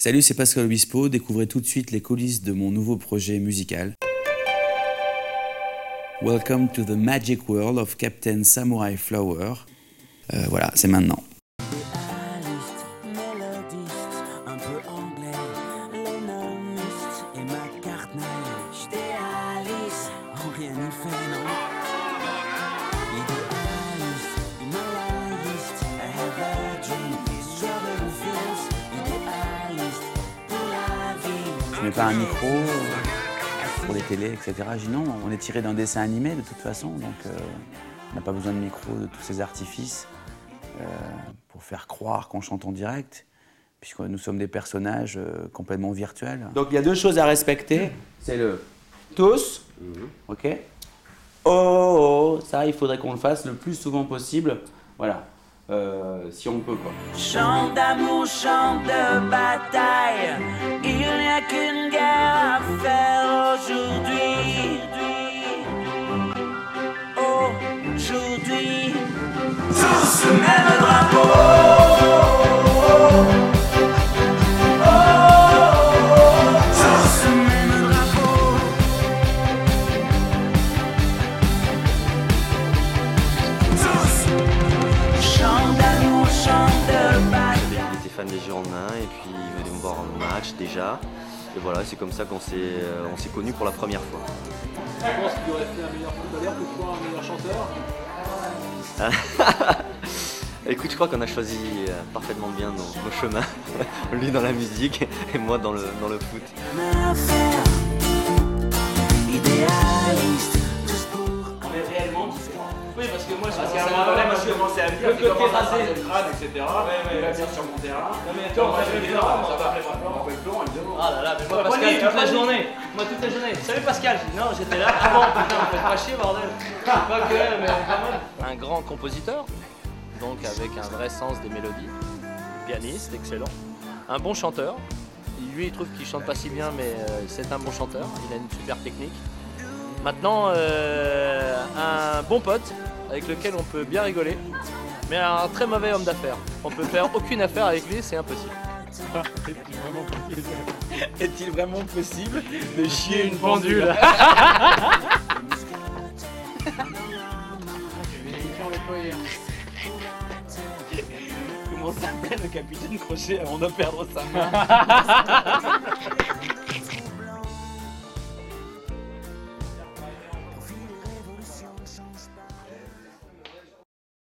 Salut, c'est Pascal Obispo. Découvrez tout de suite les coulisses de mon nouveau projet musical. Welcome to the magic world of Captain Samurai Flower. Euh, voilà, c'est maintenant. Pas un micro pour les télés, etc. Je dis non, on est tiré d'un dessin animé de toute façon, donc euh, on n'a pas besoin de micro, de tous ces artifices euh, pour faire croire qu'on chante en direct, puisque nous sommes des personnages euh, complètement virtuels. Donc il y a deux choses à respecter, c'est le tous, ok? Oh, oh, oh, ça il faudrait qu'on le fasse le plus souvent possible, voilà, Euh, si on peut quoi. Chant d'amour, chant de bataille, il n'y a qu'une fan des Girondins et puis il venait me voir en match déjà. Et voilà, c'est comme ça qu'on s'est euh, on s'est connus pour la première fois. Tu penses qu'il aurait fait un meilleur footballeur que toi, un meilleur chanteur? Écoute, je crois qu'on a choisi euh, parfaitement bien nos, nos chemins. Lui dans la musique et moi dans le, dans le foot. Moi, je Parce commençais qu'à un à- donné, moi, à me dire le à raser crâne, etc. Il va venir sur mon terrain. Non, mais Attends, moi vais ça va évidemment. Ah là là, mais moi, Ouais, Pascal, toute la journée. Moi, toute la journée. Salut Pascal. Non, j'étais là. Ah bon, putain, vous faites pas chier, bordel. Pas que, mais quand même. un grand compositeur, donc avec un vrai sens des mélodies, pianiste, excellent, un bon chanteur. Lui, il trouve qu'il chante pas si bien, mais euh, c'est un bon chanteur. Il a une super technique. Maintenant, euh, un bon pote avec lequel on peut bien rigoler, mais un très mauvais homme d'affaires. On peut faire aucune affaire avec lui, c'est impossible. Est-il vraiment possible de chier une pendule Comment s'appelle le capitaine Crochet avant de perdre sa main